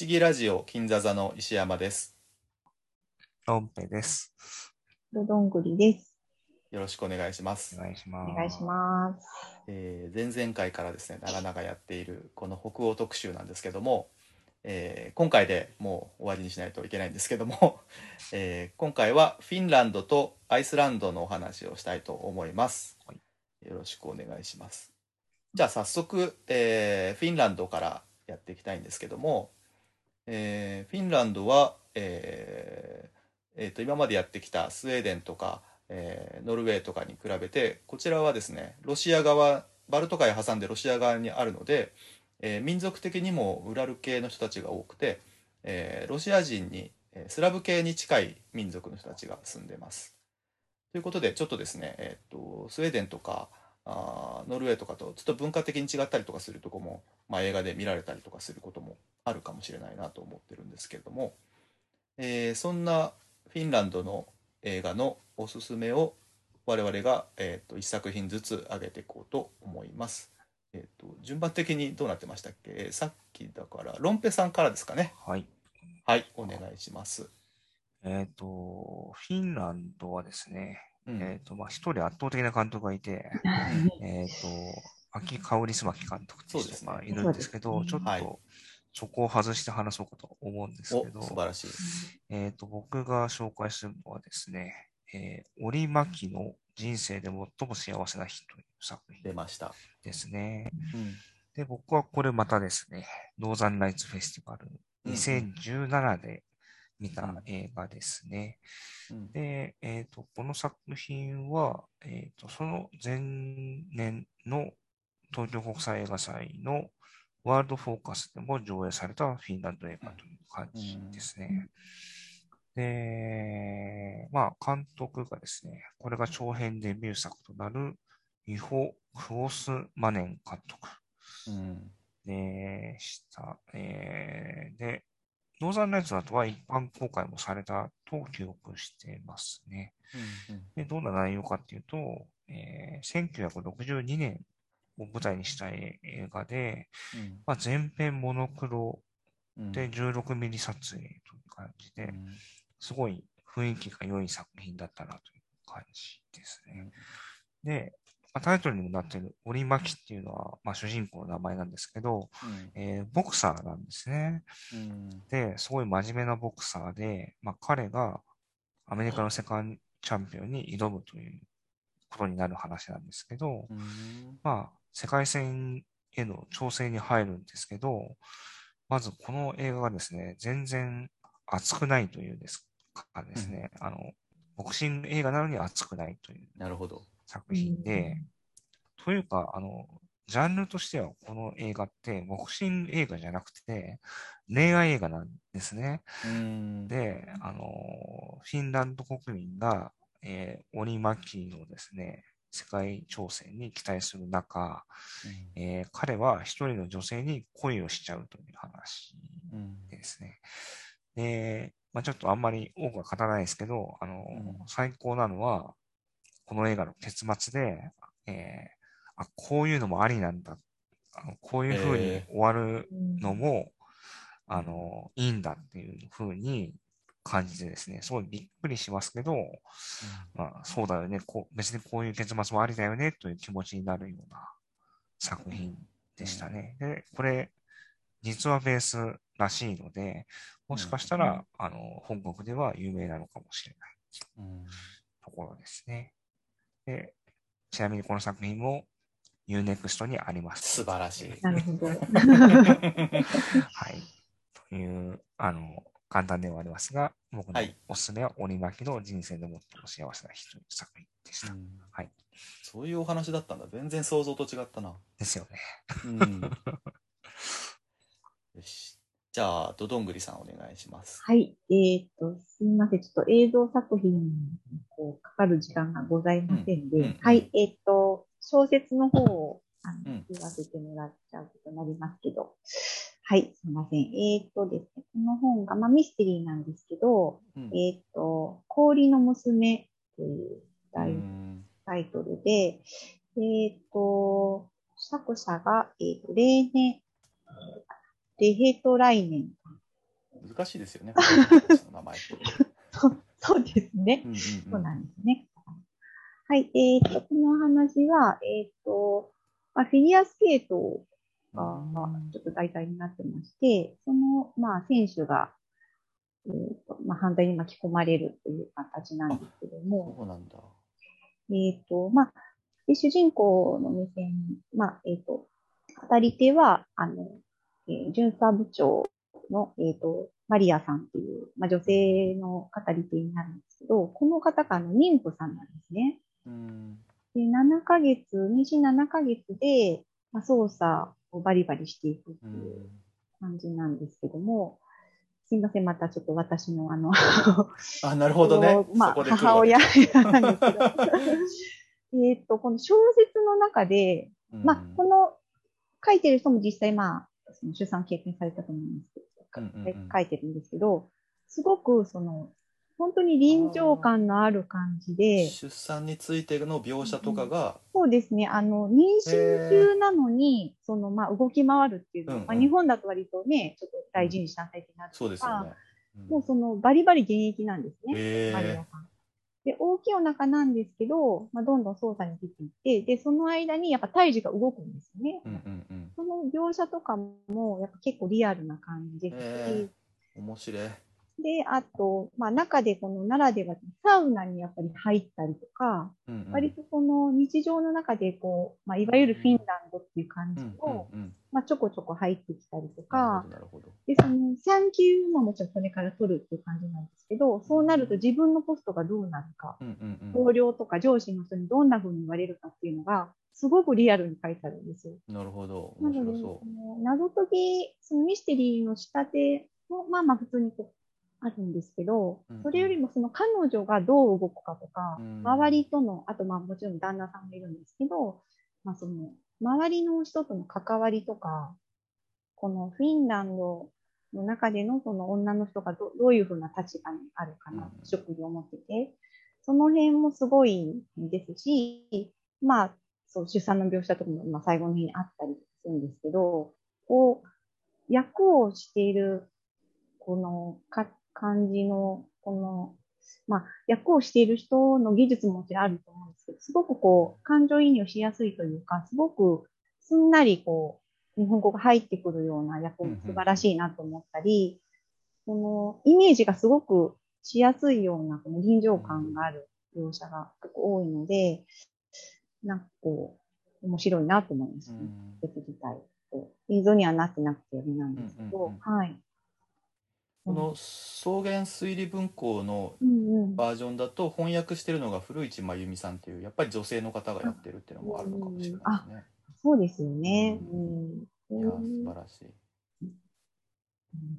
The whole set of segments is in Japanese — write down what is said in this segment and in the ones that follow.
思議ラジオ金座座の石山です。ロンペです。どどんぐりです。よろしくお願いしますお。願いします。お願いします。えー前々回からですね、長々やっているこの北欧特集なんですけども、えー今回でもう終わりにしないといけないんですけども、えー今回はフィンランドとアイスランドのお話をしたいと思います。はいよろしくお願いします。じゃあ早速、えーフィンランドからやっていきたいんですけども、えーフィンランドは、えーえーと今までやってきたスウェーデンとか、えーノルウェーとかに比べてこちらはですねロシア側バルト海挟んでロシア側にあるので、えー民族的にもウラル系の人たちが多くて、えーロシア人にスラブ系に近い民族の人たちが住んでます。ということでちょっとですね、えー、とスウェーデンとかあノルウェーとかとちょっと文化的に違ったりとかするとこも、まあ、映画で見られたりとかすることもあるかもしれないなと思ってるんですけれども、えーそんなフィンランドの映画のおすすめを我々が、えー、と1作品ずつ上げていこうと思います。えー、と順番的にどうなってましたっけ、えーさっきだからロンペさんからですかね。はい。はいお願いします。えっ、と、フィンランドはですね、うん。えっ、と、まあ、一人圧倒的な監督がいて、えっ、と、秋香織スマキ監督っていう人がいるんですけど、ねはいちょっと、そこを外して話そうかと思うんですおけど、素晴らしい。えっ、と、僕が紹介するのはですね、えー、折巻の人生で最も幸せな日という作出品ました。ですね。うんで、僕はこれまたですね、ノーザンライツフェスティバルうん2017で見た映画ですね。うんで、えっ、と、この作品は、えっ、と、その前年の東京国際映画祭のワールドフォーカスでも上映されたフィンランド映画という感じですね。で、まあ、監督がですね、これが長編デビュー作となるイホ・クオスマネン監督。うんでした。えーで、ノーザンライツの後は一般公開もされたと記憶していますね。うんで、どんな内容かっていうと、えー1962年を舞台にした映画で、うん。まあ、全編モノクロうん。で16ミリ撮影という感じで、うん。すごい雰囲気が良い作品だったなという感じですね。で、まあタイトルにもなっている折巻っていうのは、まあ、主人公の名前なんですけど、えーボクサーなんですね。うん。うん。まあ、世界戦への調整に入るんですけど、まずこの映画がですね、全然熱くないというですかですね、あの、ボクシング映画なのに熱くないというなるほど。作品で、というか、あの、ジャンルとしてはこの映画ってボクシング映画じゃなくて恋愛映画なんですね。うんで、あの、フィンランド国民が、えー、折巻のですね、世界挑戦に期待する中、えー彼は一人の女性に恋をしちゃうという話うん。ですね。で、まあ、ちょっとあんまり多くは語らないですけど、あの、うん。最高なのは、この映画の結末で、えーあ、こういうのもありなんだ。あのこういう風にえ終わるののも、あの、いいんだっていう風に感じてですね、すごいびっくりしますけど、まあ、そうだよね、こう、別にこういう結末もありだよね、という気持ちになるような作品でしたね。で、これ、実はベースらしいので、もしかしたら、うんあの、本国では有名なのかもしれないうんところですね。で、ちなみにこの作品も Unext にあります。素晴らしい。なるほど。はい。という、あの、簡単ではありますが、僕のはいおすすめは折巻の人生で最も幸せな日という作品でした。うんはい。そういうお話だったんだ。全然想像と違ったな。ですよね。うん よし。じゃあ、ドドングリさんお願いします。はい。えっ、と、すみません。ちょっと映像作品にこうかかる時間がございませんで、うんうんはい。えっ、と、小説の方をあのうん言わせてもらっちゃうことになりますけど、はい。すみません。えっ、とですね、この本が、まあ、ミステリーなんですけど、うんえっ、と、氷の娘というタイトルで、えっ、と、作者が、えっ、と、レーネ、レヘトライネン難しいですよね。名前。そうそうですね。そうなんですね。はい。えっ、と、この話は、えっ、と、まあ、フィギュアスケートがちょっと題材になってまして、その、まあ、選手が、えっ、と、まあ、反対に巻き込まれるという形なんですけども、そうなんだ。えっ、と、まあ、で主人公の目線、まあ、えっ、と、語り手は、あの、えー巡査部長の、えっ、と、マリアさんっていう、まあ、女性の語り手になるんですけど、この方があの妊婦さんなんですね。うん。で、7ヶ月、妊娠7ヶ月で、まあ、操作をバリバリしていくってう。いうん感じなんですけども、すいません、またちょっと私のあの、あ、なるほどね。まあ、母親なんですけど、えっと、この小説の中で、うんまあ、この書いてる人も実際、まあ、その出産経験されたと思うんですけど、書いてるんですけど、すごく、その、本当に臨場感のある感じで、出産についての描写とかが、そうですね、あの、妊娠中なのに、その、まあ、動き回るっていうのは、うんうんまあ、日本だと割とね、ちょっと大事にした体験になるとか、そうですよね。うんもうその、バリバリ現役なんですね。へマリ。で、大きいお腹なんですけど、まあ、どんどん操作に出ていって、で、その間にやっぱ胎児が動くんですよね。うんうんうん。その描写とかも、やっぱ結構リアルな感じですし、へ面白い。で、あと、まあ中でこのならでは、サウナにやっぱり入ったりとか、うんうん割とその日常の中でこう、まあいわゆるフィンランドっていう感じうんを。まあちょこちょこ入ってきたりとか。で、その産休ももちろんこれから取るっていう感じなんですけど、そうなると自分のポストがどうなるか、同僚とか上司の人にどんな風に言われるかっていうのが、すごくリアルに書いてあるんですよ。うん。なるほど。面白そその謎解き、そのミステリーの仕立ても、まあまあ普通にこうあるんですけどそれよりもその彼女がどう動くかとかうん、周りとの、あとまあもちろん旦那さんもいるんですけど、まあその、周りの人との関わりとか、このフィンランドの中でのその女の人がどどういうふうな立場にあるかなうん、職業を持ってて、その辺もすごいですし、まあ、そう、出産の描写とかも、まあ、最後の日にあったりするんですけど、こう、役をしている、このか感じの、この、まあ、役をしている人の技術ももちろんあると思うんですけど、すごくこう、感情移入しやすいというか、すごくすんなりこう、日本語が入ってくるような役も素晴らしいなと思ったり、このイメージがすごくしやすいような、この臨場感がある描写が結構多いので、なんかこう、面白いなと思いますう。うね。ん別自体。映像にはなってなくてあれなんですけど、うんうんはい。この草原推理文庫の。バージョンだと翻訳してるのが古市真由美さんっていうやっぱり女性の方がやってるっていうのもあるのかもしれないですね。そうですよね。ううん。いや素晴らしい。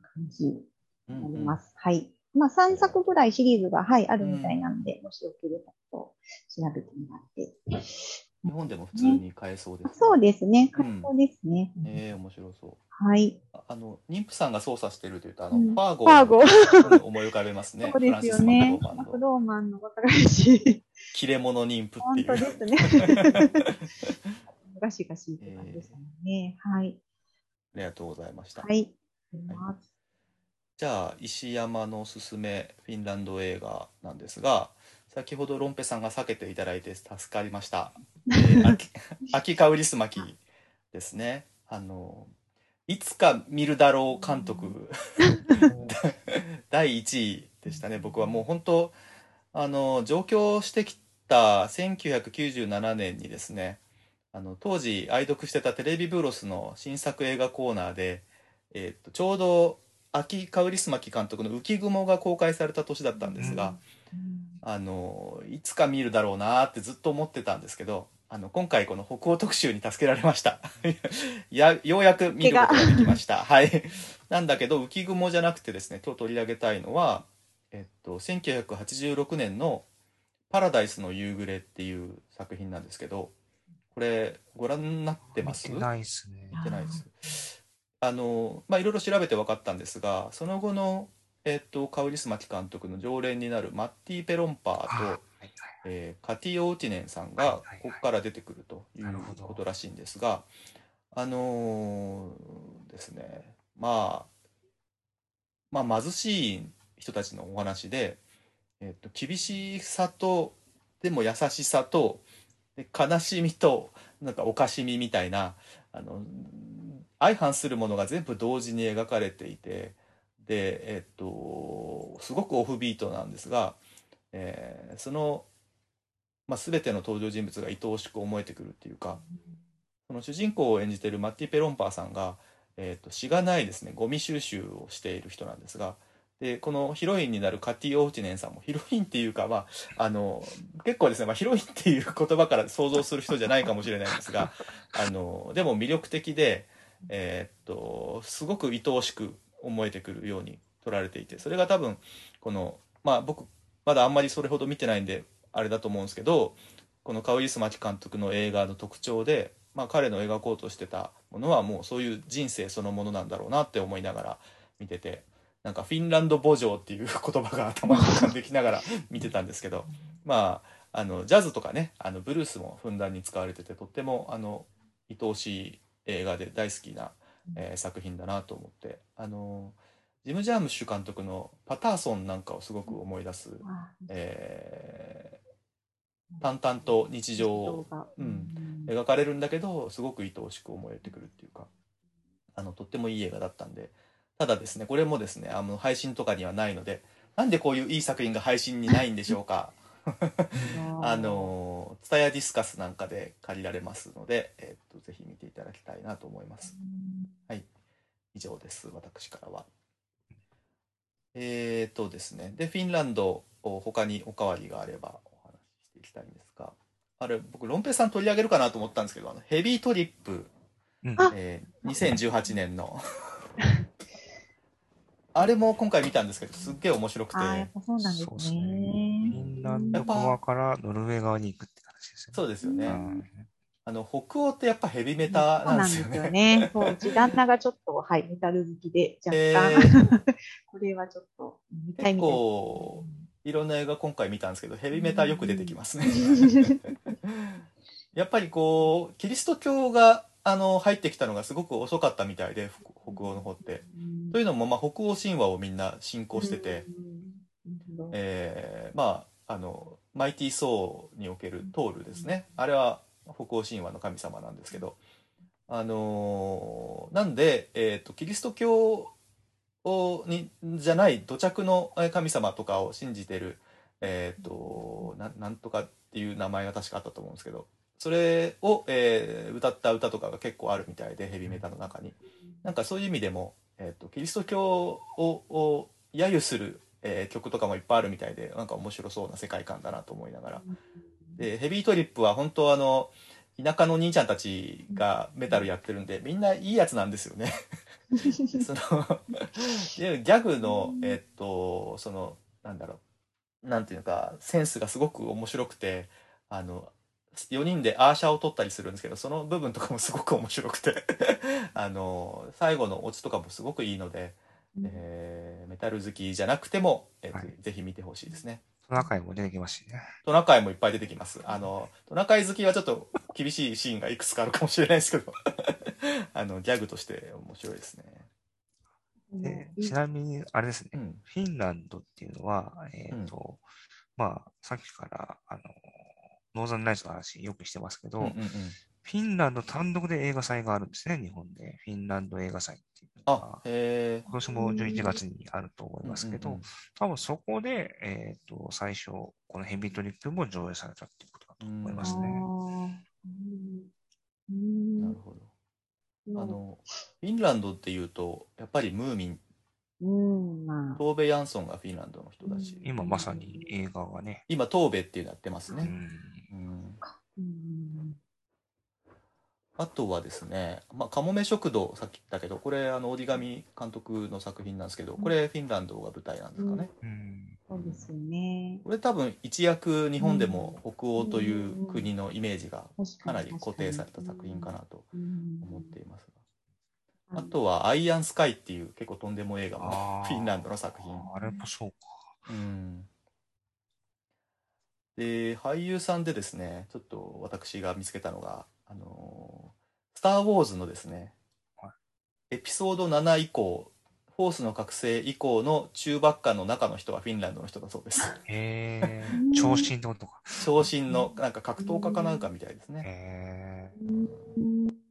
感じにうんうんなります。はい。まあ、3作ぐらいシリーズが、はい、あるみたいなので、もしよければと調べてもらって。日本でも普通に買えそうです、あそうですね。うんそうですね。ええ面白そう。はい。ああの妊婦さんが操作してるというとあの、うんファーゴファーゴ。うん思い浮かべますね。そうですよね。マクドーマンの若返し。切れ者妊婦っ本ていう。当ですね。ガシガシって感じでしたね。はい。ありがとうございました。はい。ありますじゃあ石山のおすすめフィンランド映画なんですが先ほどロンペさんが避けていただいて助かりました、えー、秋秋香りすまきですね。あのいつか見るだろう監督。第1位でしたね。僕はもう本当あの上京してきた1997年にですねあの当時愛読してたテレビブロスの新作映画コーナーで、えー、とちょうど秋香りすまき監督の「浮雲」が公開された年だったんですが、あのいつか見るだろうなってずっと思ってたんですけどあの今回この北欧特集に助けられました。やようやく見ることができました。はい。なんだけど浮雲じゃなくてですね今日取り上げたいのは、えっと、1986年の「パラダイスの夕暮れ」っていう作品なんですけどこれご覧になってます？見てないですね。見てないです。あのまあいろいろ調べて分かったんですがその後のえっとカウリスマキ監督の常連になるマッティ・ペロンパーと、えーカティオ・ウティネンさんがここから出てくるということらしいんですがあのーですね。まあまあ、貧しい人たちのお話で、えっと、厳しさとでも優しさとで悲しみとなんかおかしみみたいなあの相反するものが全部同時に描かれていてでえっとすごくオフビートなんですが、えーその、まあ、全ての登場人物が愛おしく思えてくるっていうかその主人公を演じてるマッティ・ペロンパーさんが、えー、としがないですねゴミ収集をしている人なんですがでこのヒロインになるカティ・オーチネンさんもヒロインっていうか、まあ、あの結構ですね、まあ、ヒロインっていう言葉から想像する人じゃないかもしれないんですがあのでも魅力的で、えーっとすごく愛おしく思えてくるように撮られていてそれが多分このまあ僕まだあんまりそれほど見てないんであれだと思うんですけどこのカウイスマチ監督の映画の特徴で、まあ、彼の描こうとしてたものはもうそういう人生そのものなんだろうなって思いながら見ててなんかフィンランド母情っていう言葉が頭に浮かんできながら 見てたんですけどまああのジャズとかねあのブルースもふんだんに使われててとってもあの愛おしい映画で大好きな、えー作品だなと思って。あのジム・ジャームッシュ監督の「パターソン」なんかをすごく思い出す、あ。えー淡々と日常をが。うん。描かれるんだけどすごく愛おしく思えてくるっていうかあのとってもいい映画だったんで。ただですねこれもですねあの配信とかにはないのでなんでこういういい作品が配信にないんでしょうか？あのツタヤディスカスなんかで借りられますので、えっとぜひ見ていただきたいなと思います。はい。以上です。私からは。えっとですね。でフィンランド他におかわりがあればお話ししていきたいんですがあれ僕ロンペイさん取り上げるかなと思ったんですけどあのヘビートリップうん。あ。えー2018年の あれも今回見たんですけどすっげえ面白くてああ、やっぱそうなんですそうですね。フね。ィンランド側からノルウェー側に行くって話ですよね。そうですよね、うんあの北欧ってやっぱヘビメタそうななんんですすよでよねね。そう、うち旦那がちょっと、はい、メタル好きで、若え干、ー これはちょっと、見たい結みたい。構いろんな映画今回見たんですけどヘビメタよく出てきますね やっぱりこうキリスト教があの入ってきたのがすごく遅かったみたいで北北欧の方って。というのも、まあ、北欧神話をみんな信仰してて、うん、えーまああのマイティー・ソーにおけるトールですねあれは北欧神話の神様なん。ですけどあのーなん。で、えー、とキリスト教をにじゃない土着のえー神様とかを信じてるえっ、とななん。とかっていう名前が確かあったと思うん。ですけどそれを、えー歌った歌とかが結構あるみたいでヘビメタの中になんかそういう意味でも、えー、とキリスト教をを揶揄する、えー曲とかもいっぱいあるみたいでなんか面白そうな世界観だなと思いながらでヘビートリップは本当あの田舎の兄ちゃんたちがメタルやってるんでみんないいやつなんですよね。そのギャグのえっとそのなんだろうなんていうかセンスがすごく面白くてあの4人でアーシャを取ったりするんですけどその部分とかもすごく面白くて あの最後のオチとかもすごくいいので、えーメタル好きじゃなくても、えーはいぜひ見てほしいですね。トナカイも出てきますしね。トナカイもいっぱい出てきます。あの、トナカイ好きはちょっと厳しいシーンがいくつかあるかもしれないですけど、あの、ギャグとして面白いですね。でちなみに、あれですね、うん。フィンランドっていうのは、えっ、と、まあ、さっきから、あの、ノーザンライツの話よくしてますけど、うんうんうん。フィンランド単独で映画祭があるんですね、日本で。フィンランド映画祭っていうのあが、、へ今年も11月にあると思いますけど、うんうんうん。多分そこで、えっ、と、最初、このヘビートリップも上映されたっていうことだと思いますね。なるほど。あの、フィンランドっていうと、やっぱりムーミン、うん、まあ、トーベ・ヤンソンがフィンランドの人だし、うん。今まさに映画がね、今、トーベっていうのやってますね。うん、うんうんあとはですね、まあ、カモメ食堂、さっき言ったけど、これ、あの、折り紙監督の作品なんですけど、これ、フィンランドが舞台なんですかね。うん。そうですよね。これ多分一躍日本でも北欧という国のイメージがかなり固定された作品かなと思っていますが。あとは「アイアンスカイ」っていう結構とんでも映画もフィンランドの作品。あれもそうか。うん。で俳優さんでですねちょっと私が見つけたのが「あのスター・ウォーズ」のですねはエピソード7以降「フフォースの覚醒以降の中ばっかの中の人はフィンランドの人だそうです。へえ、長身ってことか。昇進のなんか格闘家かなんかみたいですね。へうん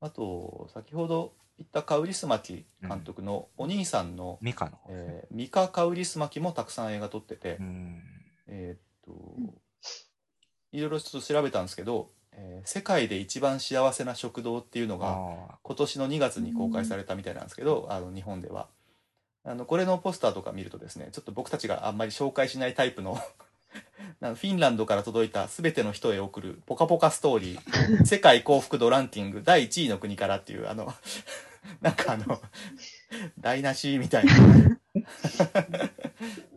あと、先ほど言ったカウリスマキ監督のお兄さんの、ミカの方ですね。えーミカ・カウリスマキもたくさん映画撮ってて、うん。えーっと、いろいろちょっと調べたんですけど、えー世界で一番幸せな食堂っていうのが、あ今年の2月に公開されたみたいなんですけど、あの日本では。あのこれのポスターとか見るとですねちょっと僕たちがあんまり紹介しないタイプの あのフィンランドから届いた全ての人へ送るポカポカストーリー 世界幸福度ランキング第1位の国からっていうあの なんかあの台無しみたいな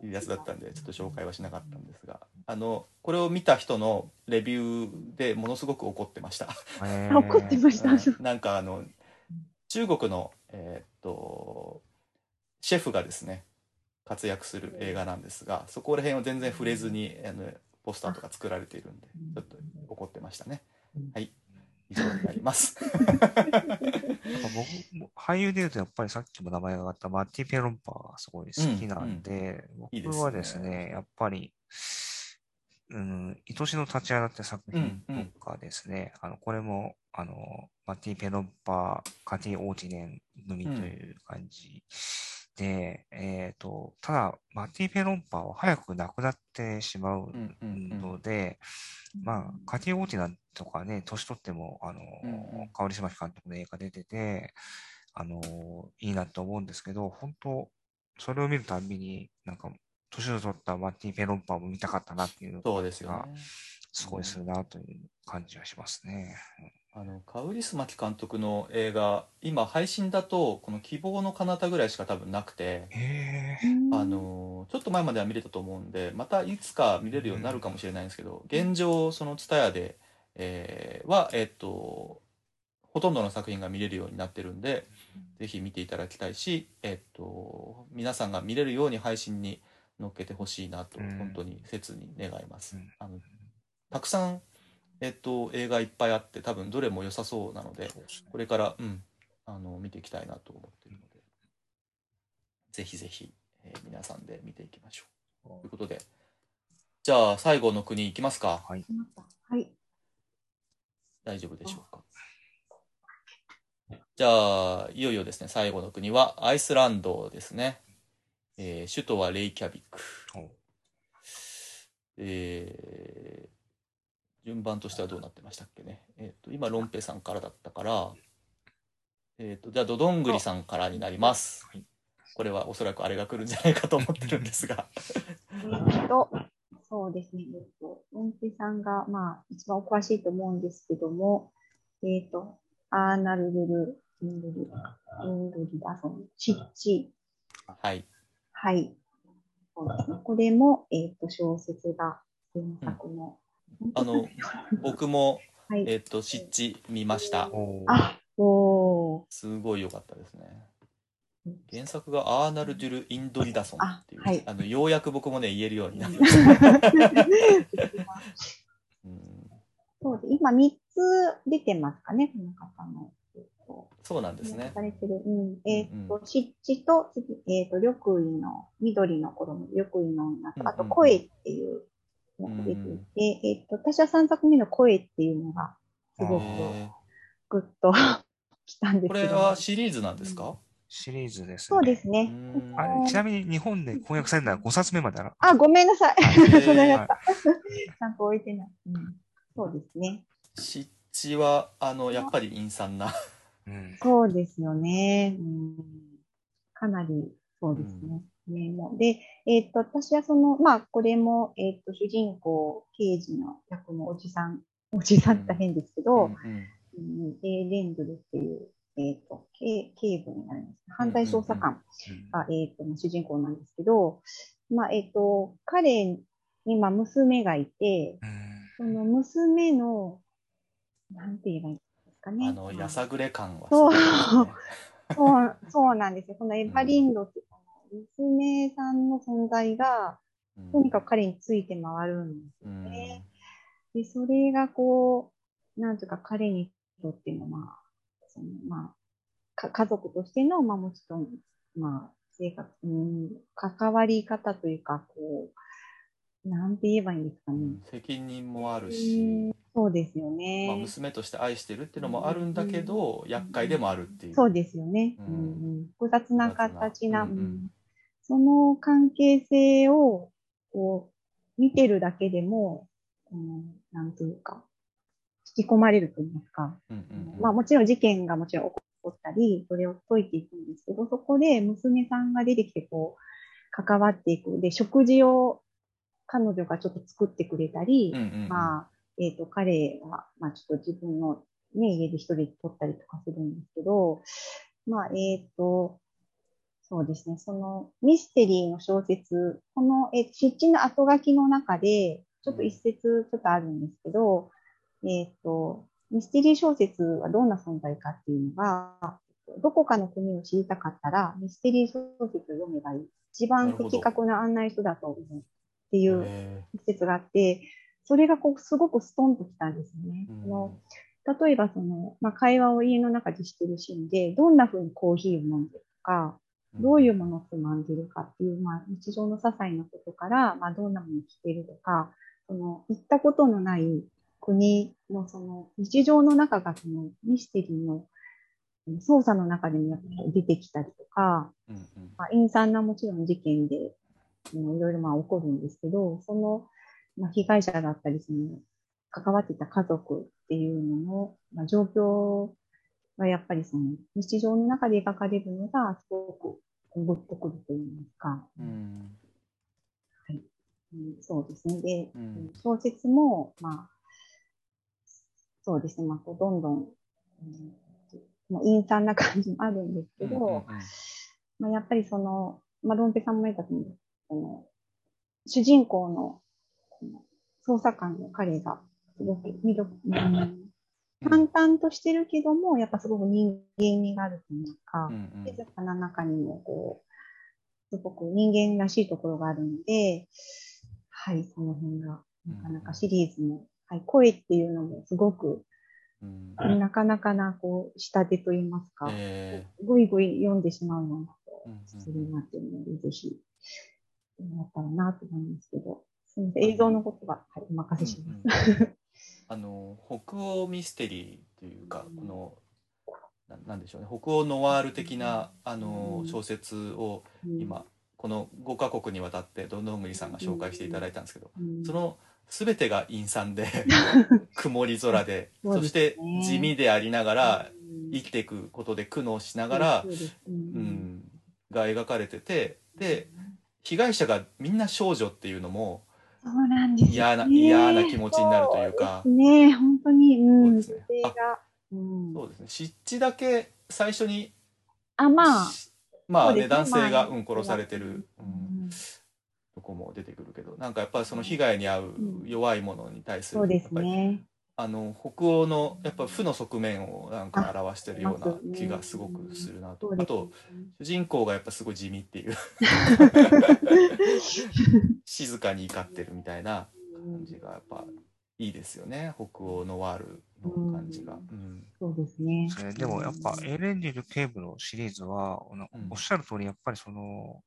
いうやつだったんでちょっと紹介はしなかったんですがあのこれを見た人のレビューでものすごく怒ってました。怒ってました。うんなんかあの中国のえーっとシェフがですね活躍する映画なんですがそこら辺を全然触れずにあのポスターとか作られているんでちょっと怒ってましたね。はい。以上になります。僕も、俳優で言うとやっぱりさっきも名前が上がったマッティ・ペロンパーがすごい好きなんで、いいですね。僕はですね、やっぱり、うん、愛しの立ち上がって作品とかですね、あの、これも、あの、マッティ・ペロンパー、カティ・オーチネン組という感じで、えっと、ただ、マッティ・ペロンパーは早く亡くなってしまううんうんうん。ので、まあ、カティ・オーチナンとかね、年取っても、あの、うんうん。香織島監督の映画出てて、あの、いいなと思うんですけど、本当それを見るたんびに、なんか、年を取ったマッティ・ペロンパーも見たかったなっていうそうですよがねすごいするなという感じはしますね。あのカウリスマキ監督の映画今配信だとこの「希望の彼方」ぐらいしか多分なくて。あのちょっと前までは見れたと思うんでまたいつか見れるようになるかもしれないんですけど現状その TSUTAYA で、えーはえっとほとんどの作品が見れるようになってるんでぜひ見ていただきたいしえっと皆さんが見れるように配信に載っけてほしいなとうん本当に切に願いますうん。あのたくさんえっと映画いっぱいあって多分どれも良さそうなのでこれから、うん、あの見ていきたいなと思っているので、ぜひぜひ、えー皆さんで見ていきましょう。ということで、じゃあ最後の国いきますか。はい。はい。大丈夫でしょうか。じゃあ、いよいよですね、最後の国はアイスランドですね。えー首都はレイキャビク。おえー順番としてはどうなってましたっけね。えっ、と、今、ロンペさんからだったから、えっ、と、じゃあ、ドドングリさんからになります。はいこれはおそらくあれが来るんじゃないかと思ってるんですが。えっと、そうですね。えっと、ロンペさんが、まあ、一番お詳しいと思うんですけども、えっと、アーナルドル、インドリ、インドリダソン、チッチ、はい。はい。そうですね。これも、えっと、小説が原作の。あの、僕も、はい。えっ、と、湿地見ました。あ、おー。すごい良かったですね。原作がアーナルドゥル・インドリダソンっていう、あはいあの、ようやく僕もね、言えるようになりました。うんそうです。今3つ出てますかね、この方の。えっとそうなんですねさ。れてる。うん。えっ、うんと、湿地と、次えっ、と、緑衣の、緑の頃の緑衣の女と、あと、うんうん声っていうのが出ていて、えっ、と、私は3作目の声っていうのが、すごくへグッときたんですけど。はシリーズなんですか、シリーズですね。そうですうね。んあれちなみに日本で翻訳されたのは5冊目まである。あ、ごめんなさい。ーそれだはいった。ちゃんと置いてない。うん、そうですね。湿地は、あの、やっぱり陰惨な。うん。そうですよね。うん、かなり、そうですね。ねもうで、えっ、と、私はその、まあ、これも、えっ、と、主人公、刑事の役のおじさん、おじさんって変ですけど、うんうんうん、レンドルっていう、えっ、と、警警部になるんです。犯罪捜査官が、えっ、と、まあ主人公なんですけど、まあ、えっ、と、彼に、まあ、娘がいて、うんその娘の、なんて言えばいいかね。あの、やさぐれ感はそう そう、そうなんですよ。このエヴァリンドって、娘さんの存在が、うんとにかく彼について回るんですようんね。で、それがこう、なんとか彼にとっての、まあ、その、まあ、か家族としての、まあもちろん、まあ、生活、うん、関わり方というか、こう、なんて言えばいいんですかね。責任もあるうしん、そうですよまあ、ね。娘として愛してるっていうのもあるんだけど、厄介でもあるっていう。そうですよね。ううんんうん、複雑な形な、うんうんその関係性をこう見てるだけでも、うん、なんというか、引き込まれると言いますか。うんうんうんまあもちろん事件がもちろん起こったり、それを解いていくんですけど、そこで娘さんが出てきてこう、関わっていく。で、食事を彼女がちょっと作ってくれたり、うんうんうんまあ、えっ、と、彼は、まあちょっと自分のね、家で一人で撮ったりとかするんですけど、まあ、えっ、と、そうですね、そのミステリーの小説、この、えー、湿地の後書きの中で、ちょっと一節ちょっとあるんですけど、えっ、と、ミステリー小説はどんな存在かっていうのが、どこかの国を知りたかったら、ミステリー小説を読めばいい。一番的確な案内書だと思うっていうへ一節があって、それがこうすごくストンときたんですね。ーその例えばその、まあ、会話を家の中でしてるシーンで、どんな風にコーヒーを飲んでるか、どういうものをつまんでるかっていう、まあ、日常の些細なことから、まあ、どんなものを着てるとか、その、行ったことのない国のその、日常の中がその、ミステリーのうん捜査の中でもやっぱり出てきたりとか、うんうん。まあ、陰惨なもちろん事件で、うんいろいろまあ起こるんですけど、その、まあ、被害者だったり、その、関わっていた家族っていうのの、まあ、状況がやっぱりその、日常の中で描かれるのが、すごくグッとくると言いますか、うん。うんそうですね。で、うん。小説も、まあ、そうですね、まあ、こうどんどん、うんもう陰惨な感じもあるんですけど、まあ、やっぱりその、まあ、ロンペさんも言ったと思うんですその、主人公の、捜査官の彼が、すごく魅力、うん、淡々としてるけども、やっぱすごく人間味があるというか静かな中にも、こう、すごく人間らしいところがあるので、はい、その辺が、なかなかシリーズも、はい、声っていうのもすごく、うん。なかなかな、こう、仕立てと言いますか、えぐいぐい読んでしまうようなーうんうん。するなっていうので、ぜひ、やったらなと思うんですけど、すみません、映像のことは、はい、お任せします。うんうん あの北欧ミステリーというか、このななんでしょうね。北欧ノワール的なあのうん。小説をうん。今、この5カ国にわたってどんどんぐりさんが紹介していただいたんですけど、うん。その全てが陰惨で 曇り空でそうですそしてね地味でありながらうん。生きていくことで苦悩しながらそう、ですううん。ん、が描かれててで被害者がみんな少女っていうのもそうなんですよね。嫌な嫌な気持ちになるというか。そうね、本当に、うん、女そうですね。そうですね。湿地だけ最初にあ、まあ、しまあね。男性が、まあうん、殺されてる、う、うんんとこも出てくるけどなんかやっぱりその被害に遭うん。う弱いものに対する、そうですね。あの北欧のやっぱ負の側面をなんか表してるような気がすごくするなと、そうですあと主人公がやっぱすごい地味っていう。静かに怒ってるみたいな感じがやっぱいいですよね。北欧ノワールの感じが、うん。そうですね。えーでもやっぱエレンディル警部のシリーズは、おっしゃる通り、やっぱりその、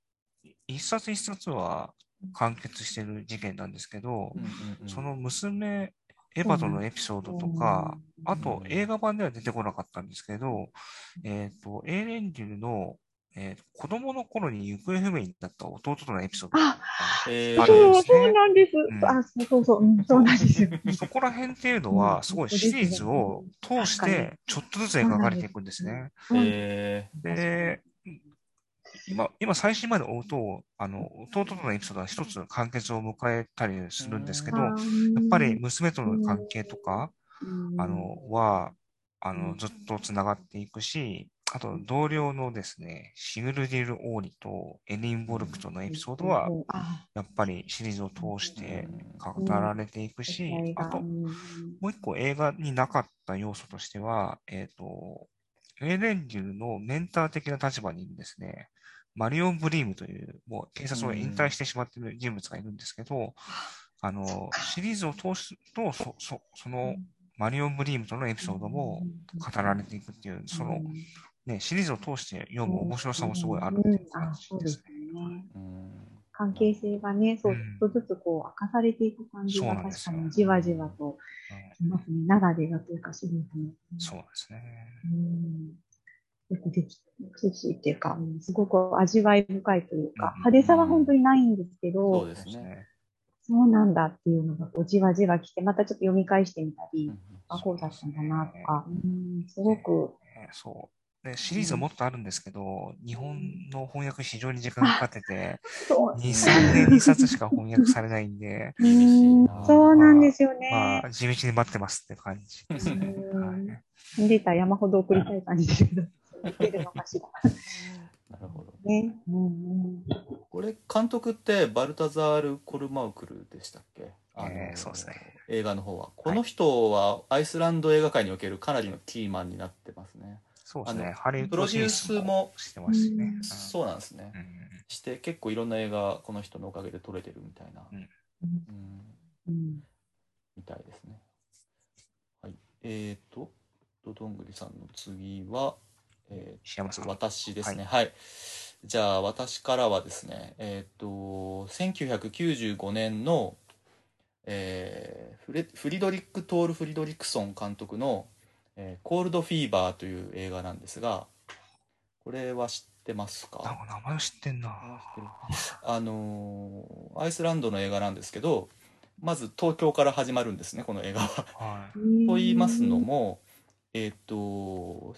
一冊一冊は完結してる事件なんですけど、うんうんうん。その娘、エヴァとのエピソードとか、あと映画版では出てこなかったんですけど、えっ、と、エレンディルの、えー子供の頃に行方不明になった弟とのエピソードあそう、るんですね。そうなんです。うん。あ、そうそうそう、うん、そうなんですよ。そこら辺っていうのうん。は、すごいシリーズを通して、ちょっとずつ描かれていくんですね。えで、今、今最新まで追うと、あの、弟とのエピソードは一つ完結を迎えたりするんですけど、やっぱり娘との関係とか、あの、は、あの、ずっと繋がっていくし、あと、同僚のですね、シグルディル・オーリとエリンボルクとのエピソードは、あ、やっぱりシリーズを通して語られていくし、あと、もう一個映画になかった要素としては、えっ、と、エレンデュルのメンター的な立場にいるですね、マリオン・ブリームという、もう警察を引退してしまっている人物がいるんですけど、あの、シリーズを通すと、そ、そ、その、マリオン・ブリームとのエピソードも語られていくっていう、その、ね、シリーズを通して読む面白さもすごいあるっていうあ感じですね。関係性がね、そう、うんちょっとずつこう明かされていく感じが確かにじわじわとうんきますね。ならではというか、シリーズの。そうですね。うん。よくできてるしっていうか、うん。すごく味わい深いというか、うん。派手さは本当にないんですけど、そうですね。そうなんだっていうのがこうじわじわ来て、またちょっと読み返してみたり、うん。あ、こうだったんだなとか、うん、すごく、ねそう。で、シリーズはもっとあるんですけど、日本の翻訳非常に時間かかってて、そう、2、3年2冊しか翻訳されないんで、そうなんですよね。まあ、地道に待ってますって感じですね。うん。はい。データ山ほど送りたい感じですけど、出るのかしら。なるほど。ね。うんうん、これ、監督ってバルタザール・コルマウクルでしたっけ？あのえーそうですね映画の方は。この人はアイスランド映画界におけるかなりのキーマンになってますね。そうですね。ハリウッドプロデュースもしてますしね。うんそうなんですねう。んして結構いろんな映画この人のおかげで撮れてるみたいな、うんうんみたいですね。はい。えーと、ドドングリさんの次は、えーと、石山さん。私ですね。はい。じゃあ、私からはですね、えーと、1995年の、えーフレフリドリック・トール・フリドリクソン監督の、えーコールド・フィーバーという映画なんですが、これは知ってますか？名前知ってんな。あのーアイスランドの映画なんですけどまず東京から始まるんですねこの映画は。はい。と言いますのも、えっと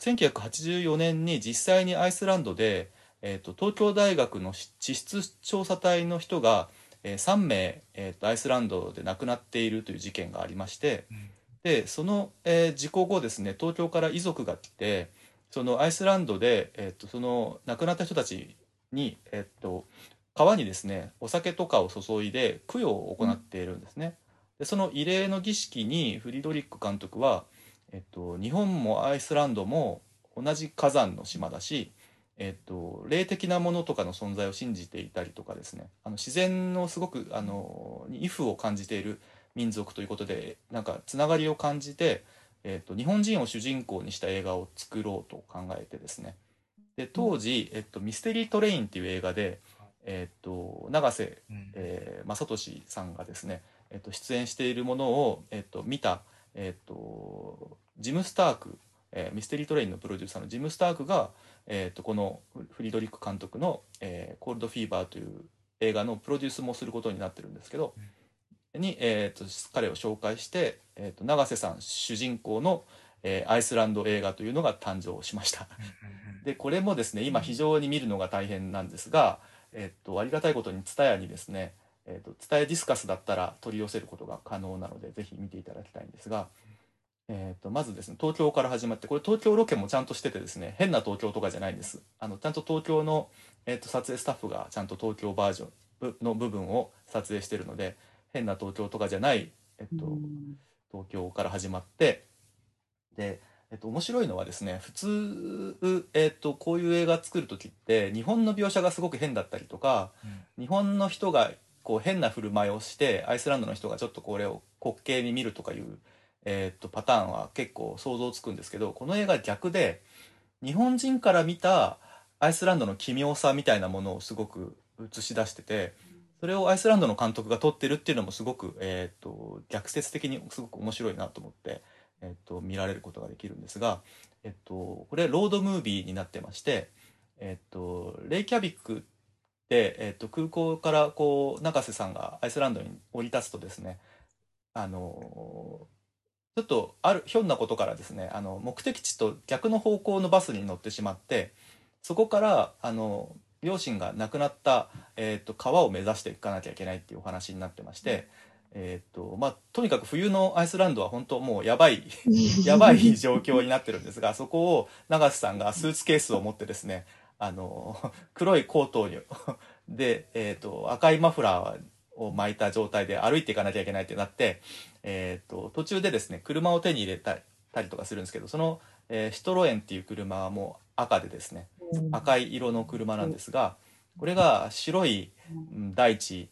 1984年に実際にアイスランドで、えっと東京大学の地質調査隊の人が、えー3名、えっとアイスランドで亡くなっているという事件がありましてうんでその、えー事故後ですね東京から遺族が来てそのアイスランドで、えっとその亡くなった人たちに、えっと川にですねお酒とかを注いで供養を行っているんですね。でその慰霊の儀式にフリドリック監督は、えっと、日本もアイスランドも同じ火山の島だし、えっと、霊的なものとかの存在を信じていたりとかですね。あの自然のすごくあのに威風を感じている民族ということでなんかつながりを感じて、えっと、日本人を主人公にした映画を作ろうと考えてですね。で当時、えっと「ミステリー・トレイン」っていう映画で、えっと、永瀬うん。えー正俊さんがですね、えっと出演しているものを、えっと見た、えっとジム・スターク、えーミステリートレインのプロデューサーのジム・スタークが、えっとこのフフリドリック監督の、えーコールド・フィーバー」という映画のプロデュースもすることになってるんですけど、に、えっと彼を紹介して、えっと永瀬さん主人公の、えーアイスランド映画というのが誕生しました。うんうんでこれもですね今非常に見るのが大変なんですが、えっとありがたいことに TSUTAYA にですねえっと TSUTAYA ディスカスだったら取り寄せることが可能なのでぜひ見ていただきたいんですが、えっとまずですね東京から始まってこれ東京ロケもちゃんとしててですね変な東京とかじゃないんです。あのちゃんと東京の、えっと撮影スタッフがちゃんと東京バージョンぶの部分を撮影してるので変な東京とかじゃない、えっとうん東京から始まってで、えっと、面白いのはですね普通、えっと、こういう映画作る時って日本の描写がすごく変だったりとか日本の人がこう変な振る舞いをしてアイスランドの人がちょっとこれを滑稽に見るとかいう、えっと、パターンは結構想像つくんですけどこの映画逆で日本人から見たアイスランドの奇妙さみたいなものをすごく映し出しててそれをアイスランドの監督が撮ってるっていうのもすごく、えー、と逆説的にすごく面白いなと思って、えー、と見られることができるんですが、えっとこれロードムービーになってまして、えっとレイキャビック、えっと空港からこう永瀬さんがアイスランドに降り立つとですねあのちょっとあるひょんなことからですねあの目的地と逆の方向のバスに乗ってしまってそこからあの両親が亡くなった、えー、と川を目指していかなきゃいけないっていうお話になってまして、えーとまあ、とにかく冬のアイスランドは本当もうやばい やばい状況になってるんですがそこを永瀬さんがスーツケースを持ってですねあの 黒いコートに で、えー、と赤いマフラーを巻いた状態で歩いていかなきゃいけないってなって、えー、と途中でですね車を手に入れたりとかするんですけどその、えーシトロエンっていう車はもう赤でですね赤い色の車なんですがこれが白いうん大地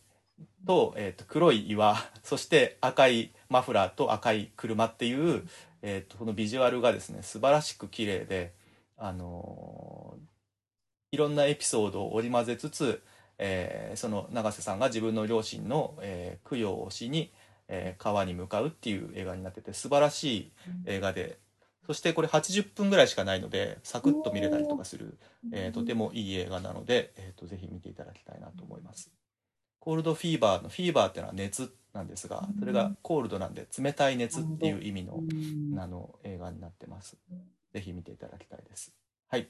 と,、えー、と黒い岩 そして赤いマフラーと赤い車っていう、えー、とこのビジュアルがですね素晴らしく綺麗であのーいろんなエピソードを織り交ぜつつ、えーその永瀬さんが自分の両親の、えー供養をしに、えー川に向かうっていう映画になってて素晴らしい映画でそしてこれ80分ぐらいしかないのでサクッと見れたりとかする、えーとてもいい映画なので、えー、とぜひ見ていただきたいなと思います。コールドフィーバーのフィーバーっていうのは熱なんですがそれがコールドなんで冷たい熱っていう意味のあの映画になってます。ぜひ見ていただきたいです。はい、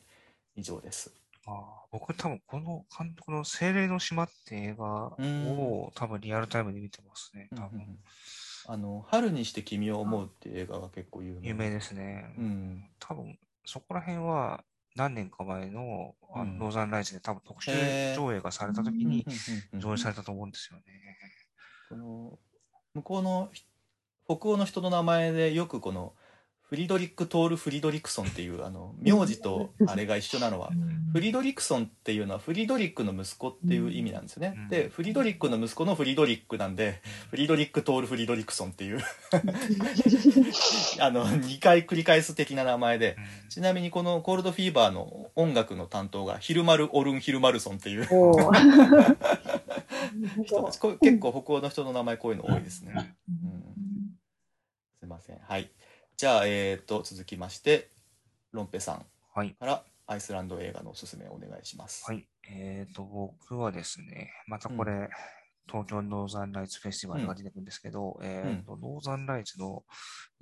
以上です。ああ僕多分この監督の精霊の島って映画を多分リアルタイムで見てますね。多分あの春にして君を思うっていう映画が結構有名。有名ですね。うん。多分そこら辺は何年か前のあうんのノーザンライツで多分特集上映がされた時にうんうんうん上映されたと思うんですよね。この向こうの北欧の人の名前でよくこのフリドリック・トール・フリドリクソンっていうあの名字とあれが一緒なのはフリドリクソンっていうのはフリドリックの息子っていう意味なんですよねうん。でフリドリックの息子のフリドリックなんでフリドリック・トール・フリドリクソンっていう あの2回繰り返す的な名前でうんちなみにこのコールドフィーバーの音楽の担当がヒルマル・オルン・ヒルマルソンっていう 人結構北欧の人の名前こういうの多いですね。うんすいません。はい。じゃあ、えー、と、続きまして、ロンペさんはい。からアイスランド映画のおすすめをお願いします。はい。えっ、と、僕はですね、またこれ、東京ノーザンライツフェスティバルが出てくるんですけど、えっ、と、ノーザンライツの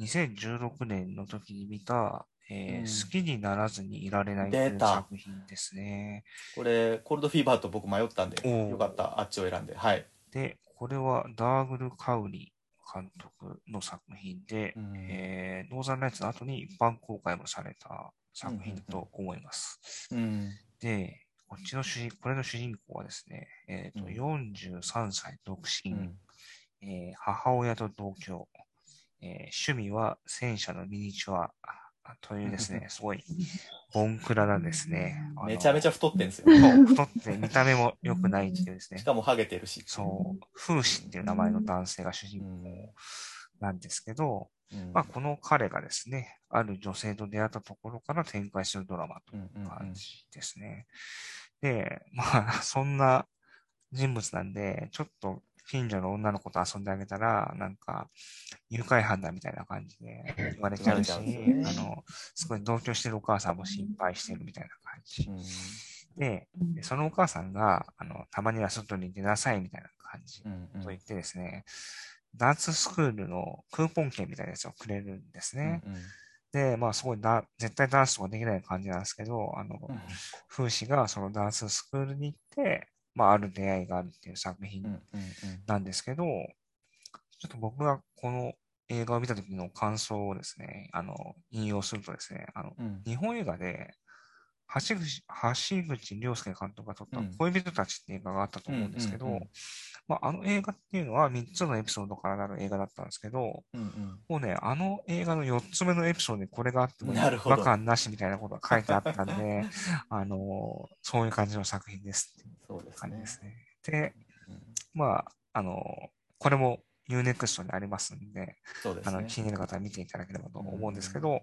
2016年の時に見た、えーうん好きにならずにいられないという作品ですね。これ、コールドフィーバーと僕迷ったんで、よかった。あっちを選んで。はい。で、これはダーグル・カウリ監督の作品で、うんえーノーザンライツの後に一般公開もされた作品と思います。うん。で、こっちの主人、これの主人公はですね、えっ、と、うん43歳独身、うん。えー母親と同居、えー趣味は戦車のミニチュアあというですね、すごい、ボンクラなですね。めちゃめちゃ太ってんですよ。そう太って見た目も良くないっていうですねし。かもハゲてるし。そう、風刺っていう名前の男性が主人公なんですけど、うん。まあ、この彼がですね、ある女性と出会ったところから展開するドラマといううんうんうん感じですね。で、まあ、そんな人物なんで、ちょっと近所の女の子と遊んであげたら、なんか、誘拐犯だみたいな感じで言われちゃうし、あの、すごい同居してるお母さんも心配してるみたいな感じ。う。ん。で、でそのお母さんが、あの、たまには外に出なさいみたいな感じと言ってですね、ダンススクールのクーポン券みたいなやつをくれるんですね。うんうん。で、まあ、すごいだ、絶対ダンスとかできない感じなんですけど、あの、うん。風刺がそのダンススクールに行って、まあ、ある出会いがあるっていう作品なんですけど、ちょっと僕がこの映画を見た時の感想をですね、あの、引用するとですね、あの、うん。日本映画で、橋口、橋口亮介監督が撮ったうん。恋人たちって映画があったと思うんですけど、うんうんうん。まあ、あの映画っていうのは3つのエピソードからなる映画だったんですけど、うんうん。もうね、あの映画の4つ目のエピソードにこれがあっても違和感なしみたいなことが書いてあったんで、あの、そういう感じの作品ですっていうそうですね。感じで。すね。で、うん。まあ、あの、これも UNEXT にありますんで、あの、そうですね。気になる方は見ていただければと思うんですけど、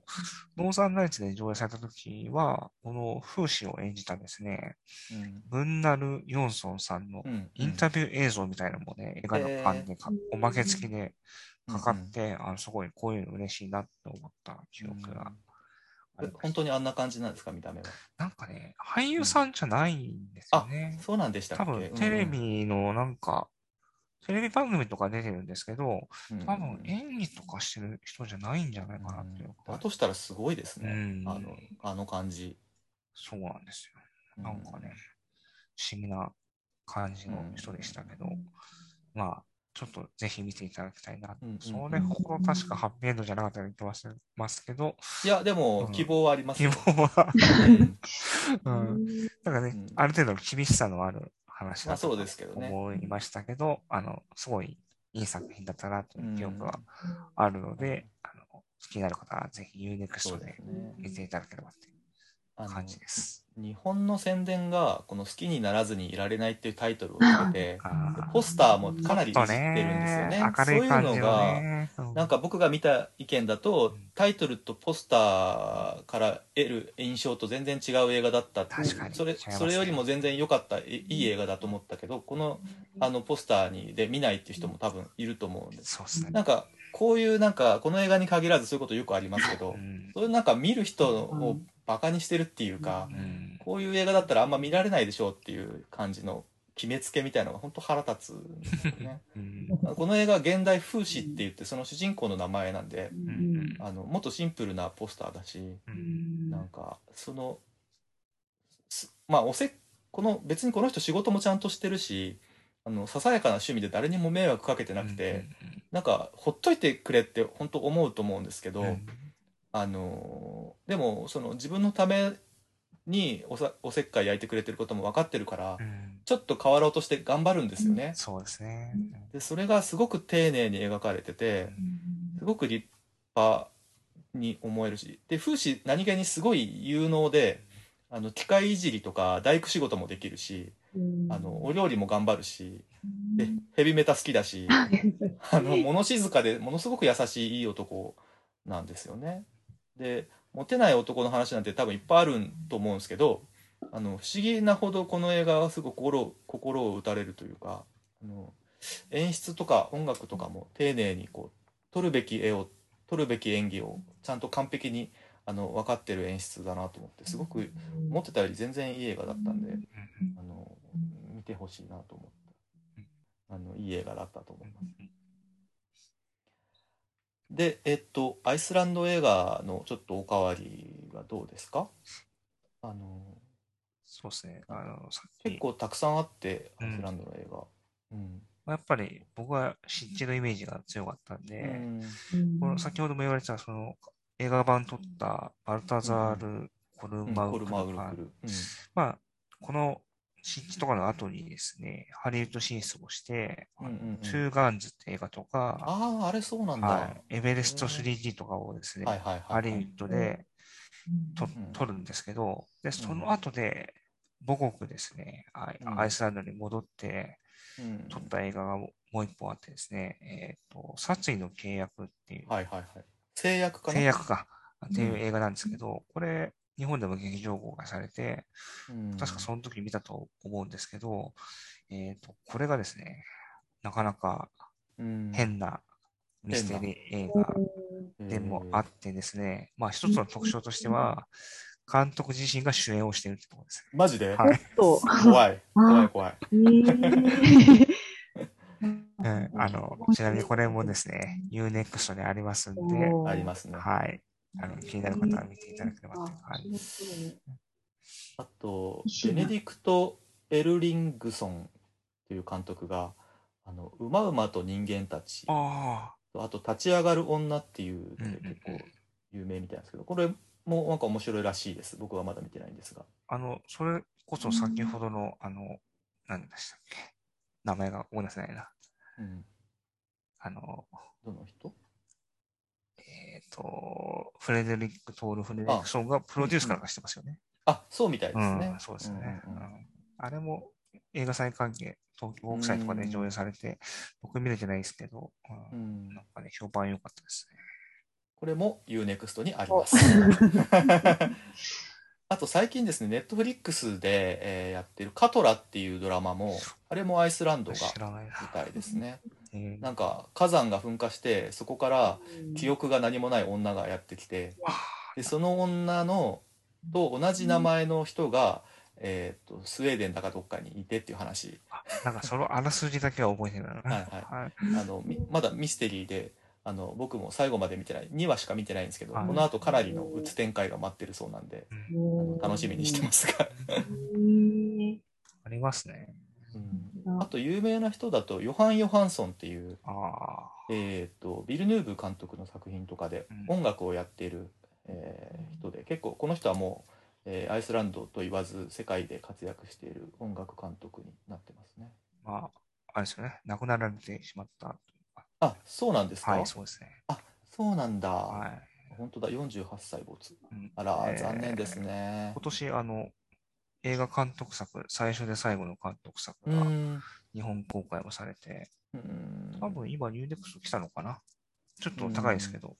ノーザンライツで上映された時は、この風刺を演じたですね、うんブンナル・ヨンソンさんのうんインタビュー映像みたいなのもね、映画のファンでかおまけ付きでかかって、あのすごいこういうの嬉しいなって思った記憶が本す。当にあんな感じなんですか、見た目は？なんかね、俳優さんじゃないんですよね。そうなんでしたっけ？多分テレ、ビのなんか、テレビ番組とか出てるんですけど、多分演技とかしてる人じゃないんじゃないかなっていううん。だとしたらすごいですね。うん。あの、あの感じ。そうなんですよ。うなんかね、不思議な感じの人でしたけど、うん。まあ、ちょっとぜひ見ていただきたいな。それほど確かハッピーエンドじゃなかったように言ってますますけど、いや、でうん。も希望はあります希よ。望は、うん。うん、だからね、うん。ある程度の厳しさのある話だとですけどね。思いましたけど、あの、すごいいい作品だったなという記憶があるので、あの、好きになる方はぜひそ UNEXT うで。見ていただければという感じです。日本の宣伝がこの好きにならずにいられないっていうタイトルをつけて、ポスターもかなりいじってるんですよね。明るい感じのそういうのが、ね。なんか僕が見た意見だと、タイトルとポスターから得る印象と全然違う映画だったって確かに。それね。それよりも全然良かったいいい映画だと思ったけどこのあのポスターにで見ないっていう人も多分いると思うんです。そうですね。なんかこういうなんかこの映画に限らずそういうことよくありますけどうん。そういうなんか見る人をバカにしてるっていうかうん。こういう映画だったらあんま見られないでしょうっていう感じの決めつけみたいなのが本当腹立つんですよね。うん。この映画現代風刺って言ってその主人公の名前なんでん。あのもっとシンプルなポスターだしうん。なんかそのすまあおせこの別にこの人仕事もちゃんとしてるしあのささやかな趣味で誰にも迷惑かけてなくて、なんかほっといてくれって本当思うと思うんですけど、あのでもその自分のためにおさおせっかい焼いてくれてることも分かってるから、うんちょっと変わろうとして頑張るんですよね。そうですね。でそれがすごく丁寧に描かれててすごく立派に思えるしで風刺何気にすごい有能であの機械いじりとか大工仕事もできるしあのお料理も頑張るしでヘビメタ好きだし あの物静かでものすごく優しいいい男なんですよね。でモテない男の話なんて多分いっぱいあると思うんですけどあの不思議なほどこの映画はすごく心を心を打たれるというかあの演出とか音楽とかも丁寧にこう撮るべき絵を撮るべき演技をちゃんと完璧にあの分かってる演出だなと思ってすごく思ってたより全然いい映画だったんでうんあの見てほしいなと思ったあのいい映画だったと思います。で、えっと、アイスランド映画のちょっとおかわりはどうですか？あの、そうですね。あの、さっき結構たくさんあって、アうんイスランドの映画。うん。やっぱり僕は知ってるイメージが強かったんで、うんこの先ほども言われてた、その映画版撮ったバルタザール・コルうんマウコルマウクとか、ルクル。うんまあ、この新地とかの後にですね、ハリウッド進出をして、うんうんうん。トゥーガンズって映画とか、ああ、あれそうなんだ。ははい。い、エベレスト 3D とかをですね、はいはいはい。ハリウッドでとうん撮るんですけど、で、その後で母国ですね、アイうん。アイスランドに戻ってうん。撮った映画がもう一本あってですね、えっと、殺意の契約っていう、はいはいはい。制約かな？制約か。っていう映画なんですけど、これ、日本でも劇場公開されて、うん確かその時見たと思うんですけど、えっと、これがですね、なかなかうん変なミステリー映画でもあってですね、まあ一つの特徴としては、監督自身が主演をしているってところですマジで？ね。はい。と、怖い。怖い怖い。えーうんあの、ちなみにこれもですね、Unext でありますんで、ありますね。はい。あの、気になる方は見ていただければという感じです。あとベネディクト・エルリングソンという監督が、あの、うまうまと人間たち、ああと、立ち上がる女っていう結構有名みたいなんですけど、これもなんか面白いらしいです。僕はまだ見てないんですが。あ、あの、それこそ先ほどの、あの、何でしたっけ？名前が思い出せないな。うん。あの、どの人？と、フレデリック・トール・フレデリックソンがプロデュースからしてますよね。あ、そうみたいですうん、ね。そうですね、うんうんあれも映画祭関係、東京国際とかで上映されて、僕見れてないですけど、ううんんなんかね、評判良かったですね。これも UNEXT にあります。あと最近ですね、ネットフリックスで、えーやってるカトラっていうドラマも、あれもアイスランドが知らないな。舞台ですね。えーなんか火山が噴火して、そこから記憶が何もない女がやってきて、わでその女のと同じ名前の人が、えー、とスウェーデンだかどっかにいてっていう話。あなんかそのあらすじだけは覚えてるな。はいはい。はい。あのみまだミステリーであの僕も最後まで見てない2話しか見てないんですけど、はい。この後かなりのうつ展開が待ってるそうなんで、楽しみにしてますが、ありますね。うん、あと有名な人だとヨハン・ヨハンソンっていう、あえー、とビルヌーブ監督の作品とかでうん。音楽をやっている、えー人で結構この人はもう、えーアイスランドと言わず世界で活躍している音楽監督になってますね。あ、まあ、あれですよね。亡くなられてしまった。あそうなんですか、はい、そうですね。あそうなんだ、はい。本当だ48歳没。うん。あら、えー。残念ですね。今年、あの、映画監督作、最初で最後の監督作がうん。日本公開をされて、うん多分今ニューデックス来たのかな？ちょっと高いですけど、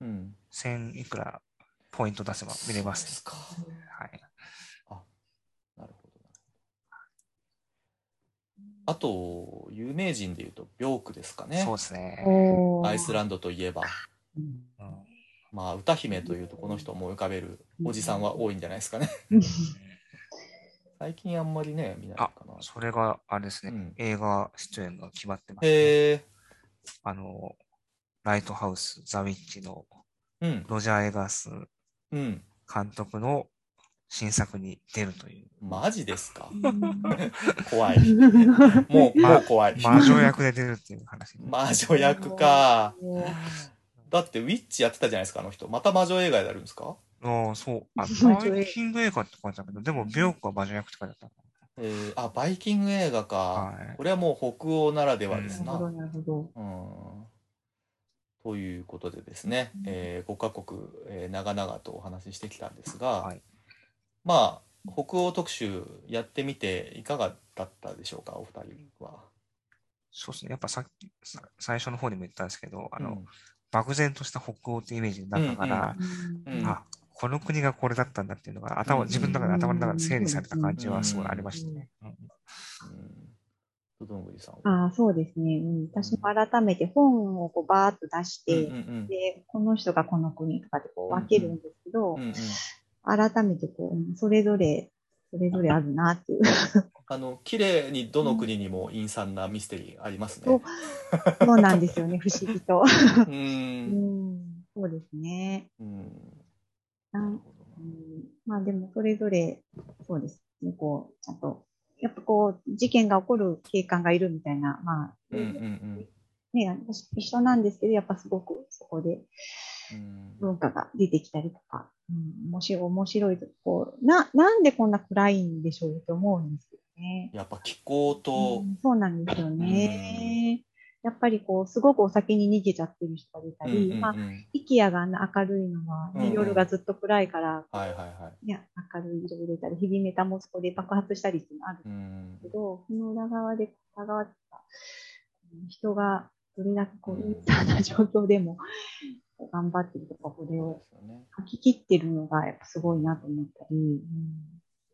うん。1000いくらポイント出せば見れま。すすか。はい。なるほど。あと、有名人で言うと、ビョークですかねそう。ですね。アイスランドといえば、うんうんまあ、歌姫というとこの人を思い浮かべるおじさんは多いんじゃないですかね。最近あんまりね、見ないかな。それが、あれですね、うん映画出演が決まってます、ね。へえ。あの、ライトハウス、ザ・ウィッチのうん。ロジャー・エガースうん。監督の新作に出るという。マジですか？うん 怖い。もう、もう怖い。魔女役で出るっていう話。魔女役か。だって、ウィッチやってたじゃないですか、あの人。また魔女映画やるんですか？ああ、そう。あ、バイキング映画って書いてあるけど、でも、ビョークは魔女役って書いてあっえー、あ、バイキング映画か。はいこれはもう北欧ならではですな。なるほど、なるほど。うんということでですね、え5カ国、えー長々とお話ししてきたんですが、はいまあ、北欧特集やってみていかがだったでしょうか、お二人は。た。そうですね。やっぱさっき、さ最初の方にも言ったんですけど、あの、うん漠然とした北欧ってイメージになったから、うんうんあ、この国がこれだったんだっていうのが、頭、うん自分の中で頭の中で整理された感じはすごいありましたね。ああ、そうですね。うん、私も改めて本をこうバーッと出して、うん。うん。で、この人がこの国とかでこう分けるん。ですけど、うん。うん。改めてこううん、それぞれ、それぞれあるなっていう。あの綺麗にどの国にも陰惨なミステリーありますね。そうなん。ですよね、不思議と。う。うん。ん、そうですね。うんなんうん。まあでもそれぞれ、そうですね、こう、ちゃんと、やっぱこう、事件が起こる警官がいるみたいな、まあ、うんうんね、私一緒なんですけど、やっぱすごくそこでうん。文化が出てきたりとか、うん、面白い、面白いと、こう、な、なんでこんな暗いんでしょうって思うんですよね。やっぱ気候とう、んそうなんですよね。やっぱりこう、すごくお酒に逃げちゃってる人がいたり、うんうんうん。まあ、イキアが明るいのは、ねうんうん。夜がずっと暗いから、はいはいはい。ね、明るい色を入れたり、ヘビメタもそこで爆発したりっていうのあるんうんですけど、その裏側で関わったうん人がどれだけこう、うんインターな状況でも頑張ってるとか、これを。書き切ってるのがやっぱすごいなと思ったり、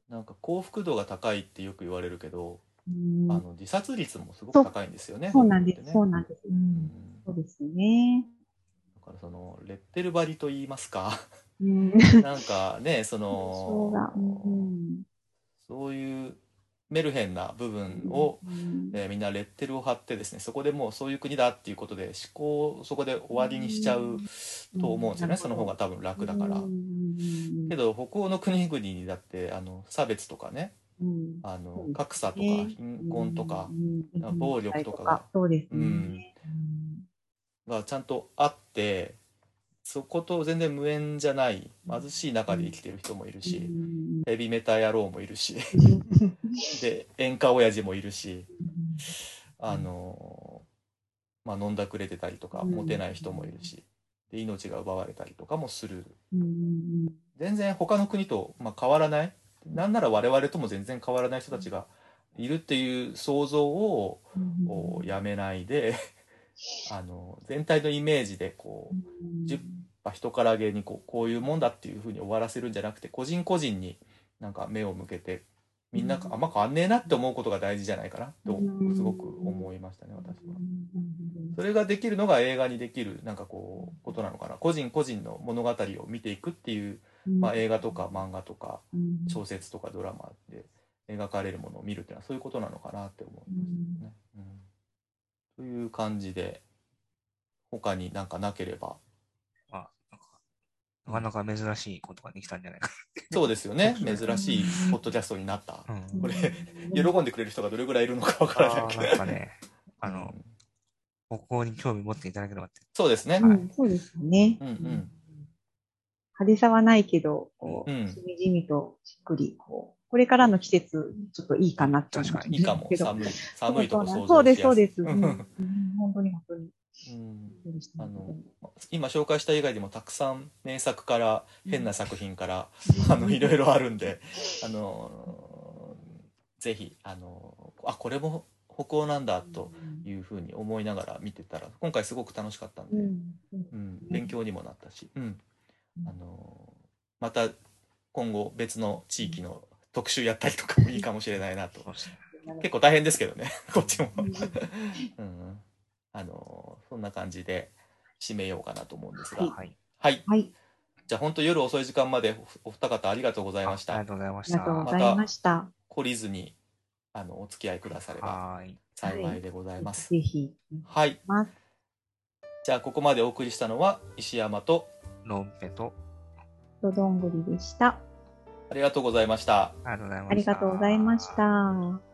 なんか幸福度が高いってよく言われるけど、うんあの自殺率もすごく高いんですよね。そうなんです、ね。そうなんです。う、うん。んそうですよね。だからそのレッテル張りと言いますか、うん、なんかね、そそうが、うの、ん。そういうメルヘンな部分を、うんえーみんなレッテルを貼ってですね、そこでもうそういう国だっていうことで思考をそこで終わりにしちゃうと思うんですよね。その方が多分楽だから。う。んけど北欧の国々にだってあの差別とかね、うんあの格差とか貧困とか暴力とかがそうですね。うん。がちゃんとあって、そこと全然無縁じゃない貧しい中で生きてる人もいるし、ヘビメタ野郎もいるし、で演歌親父もいるし、あのまあ飲んだくれてたりとかうん。モテない人もいるし、で命が奪われたりとかもする。うん。全然他の国と、まあ、変わらないなんなら我々とも全然変わらない人たちがいるっていう想像をこうやめないで あの全体のイメージでこう10まあ人からげにこうこういうもんだっていうふうに終わらせるんじゃなくて個人個人になんか目を向けてみんなうん。あんま変わんねえなって思うことが大事じゃないかなとうんすごく思いましたね私は。うん。それができるのが映画にできるなんかこうことなのかな。個人個人の物語を見ていくっていう、まあ、映画とか漫画とかうん小説とかドラマで描かれるものを見るっていうのはそういうことなのかなって思うんですよね。うんという感じで他になんかなければまあ、なんかなか珍しいことができたんじゃないかそうですよね 珍しいポッドキャストになった。な。うんこれ喜んでくれる人がどれぐらいいるのかわからないけど。なんかね、あの、うん北欧に興味持っていただければって。そうですね。うんそうですよね。うんうん派手さはないけど、こう、うん。しみじみとしっくり、こう、これからの季節、ちょっといいかなって思確かいいかも。寒い寒いとこ 想像。そうです、そうです。ううんんうん。本当に本当に。うん。あの今紹介した以外でもたくさん名作から変な作品から、あのいろいろあるんであのぜひあのあこれも北欧なんだというふうに思いながら見てたら今回すごく楽しかったんで、うん。うん、勉強にもなったし、うん、あのまた今後別の地域の特集やったりとかもいいかもしれないなと。結構大変ですけどね こっちも、うん うん、あのそんな感じで締めようかなと思うんですがはいはい。はいはい。じゃあ本当夜遅い時間までおお二方ありがとうございましたありがとうございましありがとうた。ございました。懲りずにあのお付き合いくだされば。幸いでございます、ぜひ。はいます。じゃあここまでお送りしたのは石山とロンペと、とどんぐりでした。ありがとうございましたありがとうございました。ありがとうございました。